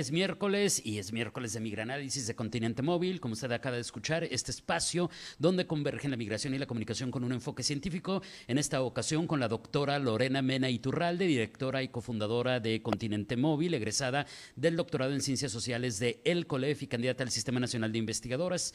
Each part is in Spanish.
Es miércoles y es miércoles de Migranálisis de Continente Móvil, como usted acaba de escuchar, este espacio donde convergen la migración y la comunicación con un enfoque científico, en esta ocasión con la doctora Lorena Mena Iturralde, directora y cofundadora de Continente Móvil, egresada del doctorado en Ciencias Sociales de El COLEF y candidata al Sistema Nacional de Investigadoras.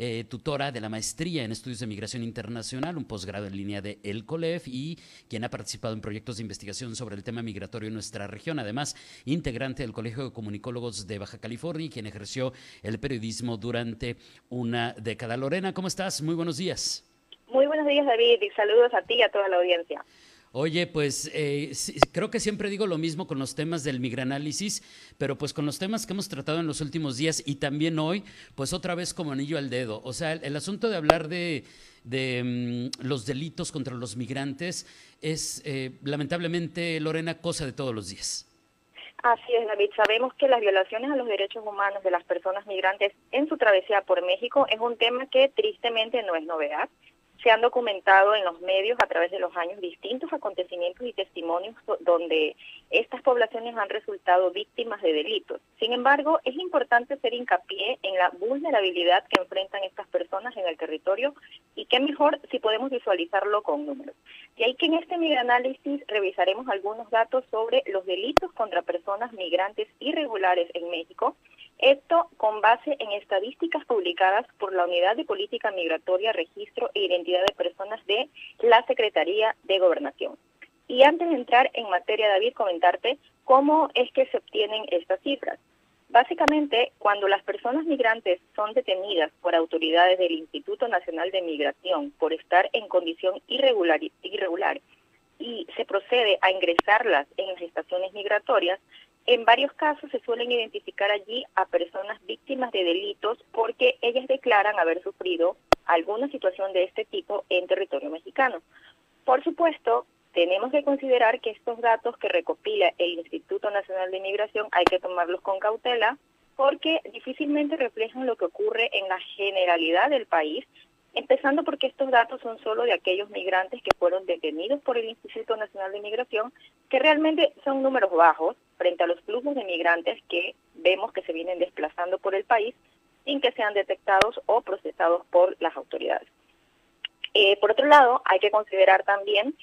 Eh, tutora de la maestría en estudios de migración internacional, un posgrado en línea de El COLEF y quien ha participado en proyectos de investigación sobre el tema migratorio en nuestra región. Además, integrante del Colegio de De Baja California y quien ejerció el periodismo durante una década. Lorena, ¿cómo estás? Muy buenos días. Muy buenos días, David, y saludos a ti y a toda la audiencia. Oye, pues eh, creo que siempre digo lo mismo con los temas del migranálisis, pero pues con los temas que hemos tratado en los últimos días y también hoy, pues otra vez como anillo al dedo. O sea, el, asunto de hablar de, mm, los delitos contra los migrantes es eh, lamentablemente, Lorena, cosa de todos los días. Así es, David. Sabemos que las violaciones a los derechos humanos de las personas migrantes en su travesía por México es un tema que tristemente no es novedad se han documentado en los medios a través de los años distintos acontecimientos y testimonios donde estas poblaciones han resultado víctimas de delitos. Sin embargo, es importante hacer hincapié en la vulnerabilidad que enfrentan estas personas en el territorio y qué mejor si podemos visualizarlo con números. Y ahí que en este análisis revisaremos algunos datos sobre los delitos contra personas migrantes irregulares en México esto con base en estadísticas publicadas por la Unidad de Política Migratoria, Registro e Identidad de Personas de la Secretaría de Gobernación. Y antes de entrar en materia, David, comentarte cómo es que se obtienen estas cifras. Básicamente, cuando las personas migrantes son detenidas por autoridades del Instituto Nacional de Migración por estar en condición irregular, irregular y se procede a ingresarlas en las estaciones migratorias, en varios casos se suelen identificar allí a personas víctimas de delitos porque ellas declaran haber sufrido alguna situación de este tipo en territorio mexicano. Por supuesto, tenemos que considerar que estos datos que recopila el Instituto Nacional de Inmigración hay que tomarlos con cautela porque difícilmente reflejan lo que ocurre en la generalidad del país, empezando porque estos datos son solo de aquellos migrantes que fueron detenidos por el Instituto Nacional de Inmigración, que realmente son números bajos, frente a los flujos de migrantes que vemos que se vienen desplazando por el país sin que sean detectados o procesados por las autoridades. Eh, por otro lado, hay que considerar también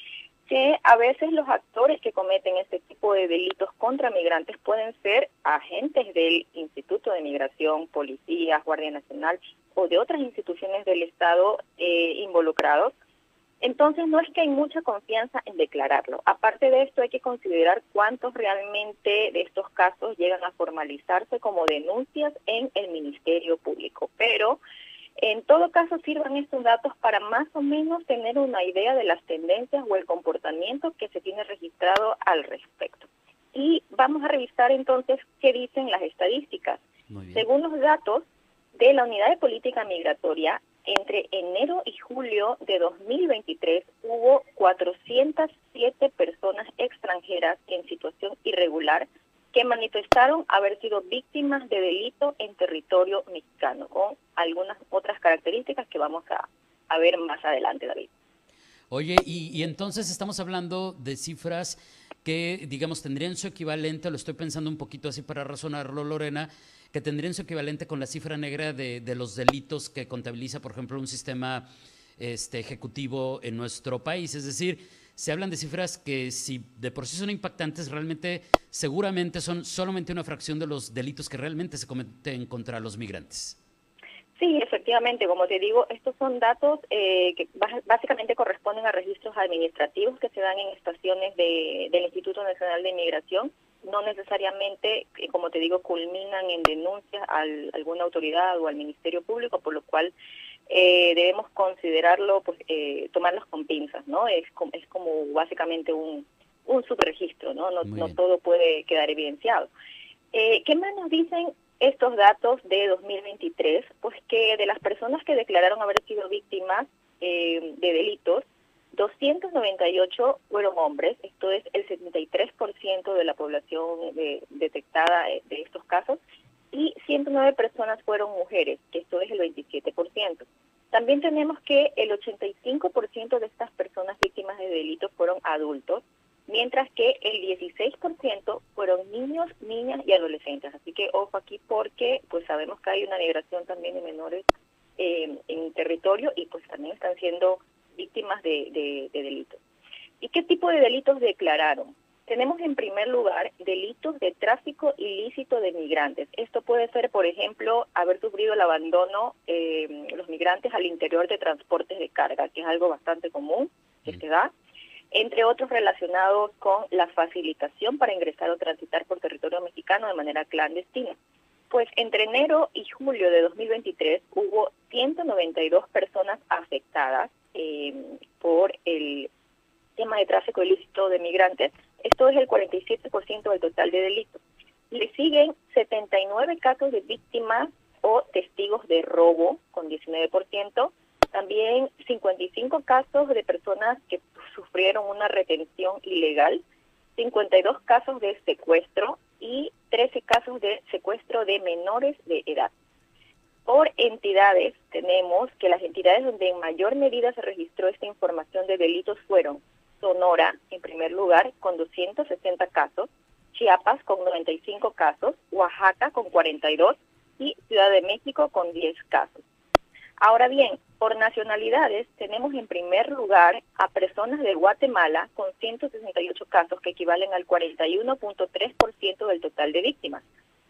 que a veces los actores que cometen este tipo de delitos contra migrantes pueden ser agentes del Instituto de Migración, policías, Guardia Nacional o de otras instituciones del Estado eh, involucrados, entonces no es que hay mucha confianza en declararlo. Aparte de esto hay que considerar cuántos realmente de estos casos llegan a formalizarse como denuncias en el Ministerio Público. Pero en todo caso sirvan estos datos para más o menos tener una idea de las tendencias o el comportamiento que se tiene registrado al respecto. Y vamos a revisar entonces qué dicen las estadísticas. Según los datos de la Unidad de Política Migratoria, entre enero y julio de 2023 hubo 407 personas extranjeras en situación irregular que manifestaron haber sido víctimas de delito en territorio mexicano, con algunas otras características que vamos a, ver más adelante, David. Oye, y, entonces estamos hablando de cifras que, digamos, tendrían su equivalente, lo estoy pensando un poquito así para razonarlo, Lorena, que tendrían su equivalente con la cifra negra de, los delitos que contabiliza, por ejemplo, un sistema este, ejecutivo en nuestro país. Es decir, se hablan de cifras que si de por sí son impactantes, realmente seguramente son solamente una fracción de los delitos que realmente se cometen contra los migrantes. Sí, efectivamente, como te digo, estos son datos eh, que básicamente corresponden a registros administrativos que se dan en estaciones del Instituto Nacional de Inmigración no necesariamente, eh, como te digo, culminan en denuncias a alguna autoridad o al Ministerio Público, por lo cual eh, debemos considerarlo, pues, eh, tomarlos con pinzas, ¿no? Es como, es como básicamente un, un subregistro, ¿no? No, no todo puede quedar evidenciado. Eh, ¿Qué más nos dicen estos datos de 2023? Pues que de las personas que declararon haber sido víctimas de delitos, 298 fueron hombres, esto es el 73% de la población detectada de estos casos, y 109 personas fueron mujeres, que esto es el 27%. También tenemos que el 85% de estas personas víctimas de delitos fueron adultos, mientras que el 16% fueron niños, niñas y adolescentes. Así que ojo aquí porque pues sabemos que hay una migración también de menores eh, en territorio y pues también están siendo víctimas de delitos. ¿Y qué tipo de delitos declararon? Tenemos en primer lugar delitos de tráfico ilícito de migrantes. Esto puede ser, por ejemplo, haber sufrido el abandono eh, los migrantes al interior de transportes de carga, que es algo bastante común que mm. se da, entre otros relacionados con la facilitación para ingresar o transitar por territorio mexicano de manera clandestina. Pues entre enero y julio de 2023 hubo 192 personas afectadas eh, por el tema de tráfico ilícito de migrantes esto es el 47% del total de delitos. Le siguen 79 casos de víctimas o testigos de robo, con 19%. También 55 casos de personas que sufrieron una retención ilegal, 52 casos de secuestro y 13 casos de secuestro de menores de edad. Por entidades, tenemos que las entidades donde en mayor medida se registró esta información de delitos fueron Sonora en primer lugar con 260 casos, Chiapas con 95 casos, Oaxaca con 42 y Ciudad de México con 10 casos. Ahora bien, por nacionalidades tenemos en primer lugar a personas de Guatemala con 168 casos que equivalen al 41.3% del total de víctimas.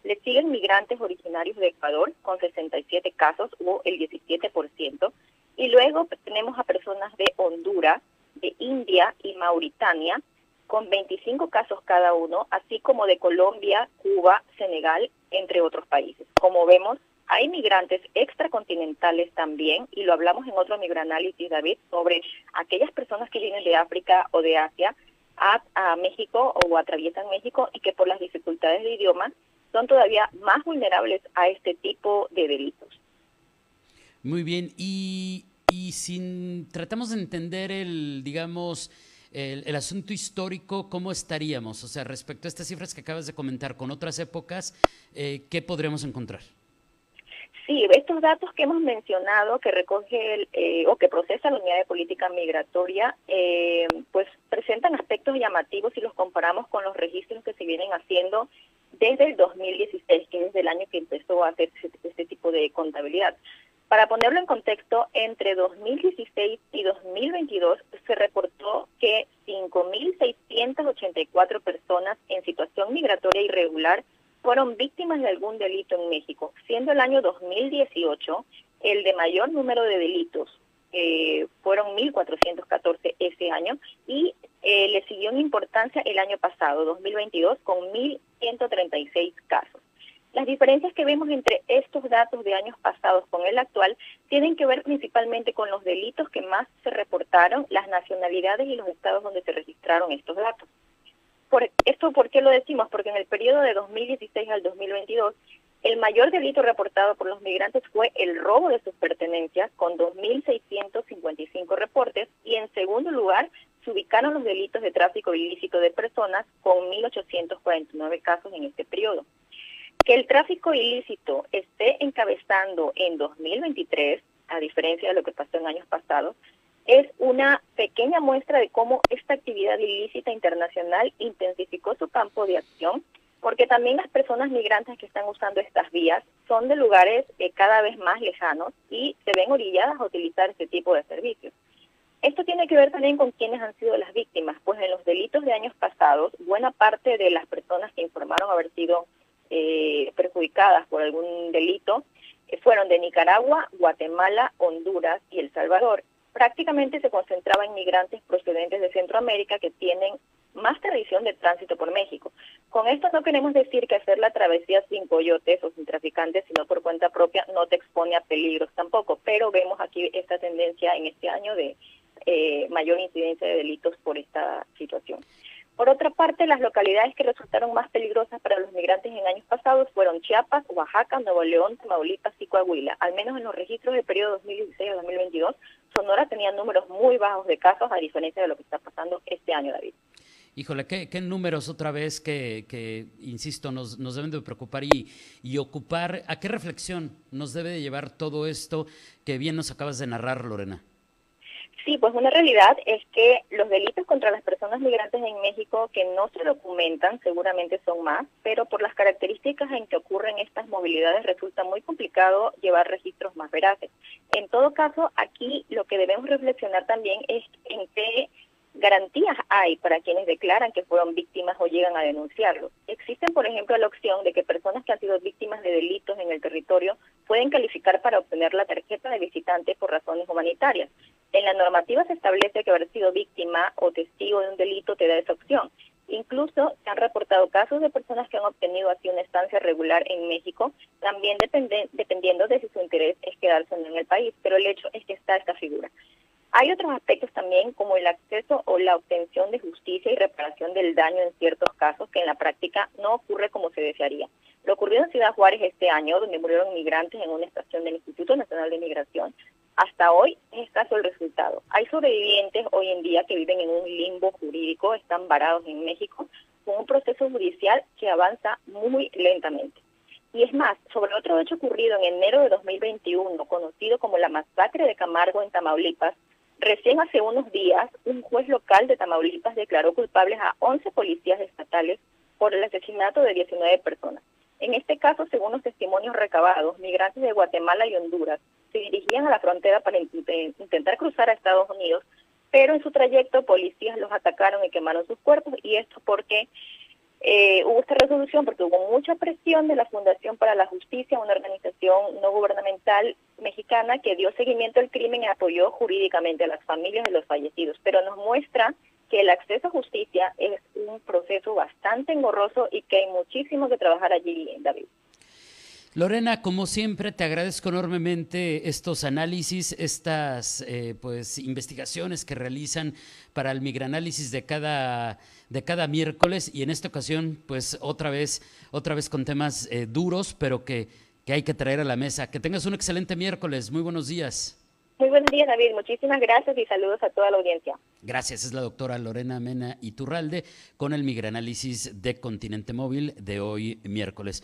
Le siguen migrantes originarios de Ecuador con 67 casos o el 17%. Y luego tenemos a personas de Honduras de India y Mauritania, con 25 casos cada uno, así como de Colombia, Cuba, Senegal, entre otros países. Como vemos, hay migrantes extracontinentales también, y lo hablamos en otro migranálisis, David, sobre aquellas personas que vienen de África o de Asia a, a México o atraviesan México y que por las dificultades de idioma son todavía más vulnerables a este tipo de delitos. Muy bien, y y si tratamos de entender el, digamos, el, asunto histórico, ¿cómo estaríamos? O sea, respecto a estas cifras que acabas de comentar con otras épocas, eh, ¿qué podríamos encontrar? Sí, estos datos que hemos mencionado, que recoge el, eh, o que procesa la Unidad de Política Migratoria, eh, pues presentan aspectos llamativos si los comparamos con los registros que se vienen haciendo desde el 2016, que es el año que empezó a hacer este tipo de contabilidad. Para ponerlo en contexto, entre 2016 y 2022 se reportó que 5.684 personas en situación migratoria irregular fueron víctimas de algún delito en México, siendo el año 2018 el de mayor número de delitos. Eh, fueron 1.414 ese año y eh, le siguió en importancia el año pasado, 2022, con 1.136 casos. Las diferencias que vemos entre estos datos de años pasados con el actual tienen que ver principalmente con los delitos que más se reportaron, las nacionalidades y los estados donde se registraron estos datos. Por ¿Esto por qué lo decimos? Porque en el periodo de 2016 al 2022, el mayor delito reportado por los migrantes fue el robo de sus pertenencias, con 2.655 reportes, y en segundo lugar se ubicaron los delitos de tráfico ilícito de personas, con 1.849 casos en este periodo. Que el tráfico ilícito esté encabezando en 2023, a diferencia de lo que pasó en años pasados, es una pequeña muestra de cómo esta actividad ilícita internacional intensificó su campo de acción, porque también las personas migrantes que están usando estas vías son de lugares eh, cada vez más lejanos y se ven orilladas a utilizar este tipo de servicios. Esto tiene que ver también con quiénes han sido las víctimas, pues en los delitos de años pasados, buena parte de las personas que informaron haber sido eh, perjudicadas por algún delito eh, fueron de Nicaragua, Guatemala, Honduras y El Salvador. Prácticamente se concentraba en migrantes procedentes de Centroamérica que tienen más tradición de tránsito por México. Con esto no queremos decir que hacer la travesía sin coyotes o sin traficantes, sino por cuenta propia, no te expone a peligros tampoco, pero vemos aquí esta tendencia en este año de eh, mayor incidencia de delitos por esta situación. Por otra parte, las localidades que resultaron más peligrosas para los migrantes en años pasados fueron Chiapas, Oaxaca, Nuevo León, Tamaulipas y Coahuila. Al menos en los registros del periodo 2016 a 2022, Sonora tenía números muy bajos de casos, a diferencia de lo que está pasando este año, David. Híjole, ¿qué, qué números otra vez que, que insisto, nos, nos, deben de preocupar y, y, ocupar? ¿A qué reflexión nos debe de llevar todo esto que bien nos acabas de narrar, Lorena? Sí, pues una realidad es que los delitos contra las personas migrantes en México que no se documentan seguramente son más, pero por las características en que ocurren estas movilidades resulta muy complicado llevar registros más veraces. En todo caso, aquí lo que debemos reflexionar también es en qué garantías hay para quienes declaran que fueron víctimas o llegan a denunciarlo. Existen, por ejemplo, la opción de que personas que han sido víctimas de delitos en el territorio pueden calificar para obtener la tarjeta de visitante por razones humanitarias. En la normativa se establece que haber sido víctima o testigo de un delito te da esa opción. Incluso se han reportado casos de personas que han obtenido así una estancia regular en México, también dependiendo de si su interés es quedarse en el país, pero el hecho es que está esta figura. Hay otros aspectos también como el acceso o la obtención de justicia y reparación del daño en ciertos casos que en la práctica no ocurre como se desearía. Lo ocurrido en Ciudad Juárez este año, donde murieron migrantes en una estación del Instituto Nacional de Migración, hasta hoy es escaso el resultado. Hay sobrevivientes hoy en día que viven en un limbo jurídico, están varados en México, con un proceso judicial que avanza muy lentamente. Y es más, sobre otro hecho ocurrido en enero de 2021, conocido como la masacre de Camargo en Tamaulipas, recién hace unos días un juez local de Tamaulipas declaró culpables a 11 policías estatales por el asesinato de 19 personas. En este caso, según los testimonios recabados, migrantes de Guatemala y Honduras se dirigían a la frontera para intentar cruzar a Estados Unidos, pero en su trayecto policías los atacaron y quemaron sus cuerpos y esto porque eh, hubo esta resolución porque hubo mucha presión de la Fundación para la Justicia, una organización no gubernamental mexicana que dio seguimiento al crimen y apoyó jurídicamente a las familias de los fallecidos, pero nos muestra que el acceso a justicia es un proceso bastante engorroso y que hay muchísimo que trabajar allí, David. Lorena, como siempre, te agradezco enormemente estos análisis, estas eh, pues investigaciones que realizan para el migranálisis de cada de cada miércoles y en esta ocasión, pues otra vez, otra vez con temas eh, duros, pero que, que hay que traer a la mesa. Que tengas un excelente miércoles. Muy buenos días. Muy buenos días, David. Muchísimas gracias y saludos a toda la audiencia. Gracias. Es la doctora Lorena Mena Iturralde con el migranálisis de Continente Móvil de hoy miércoles.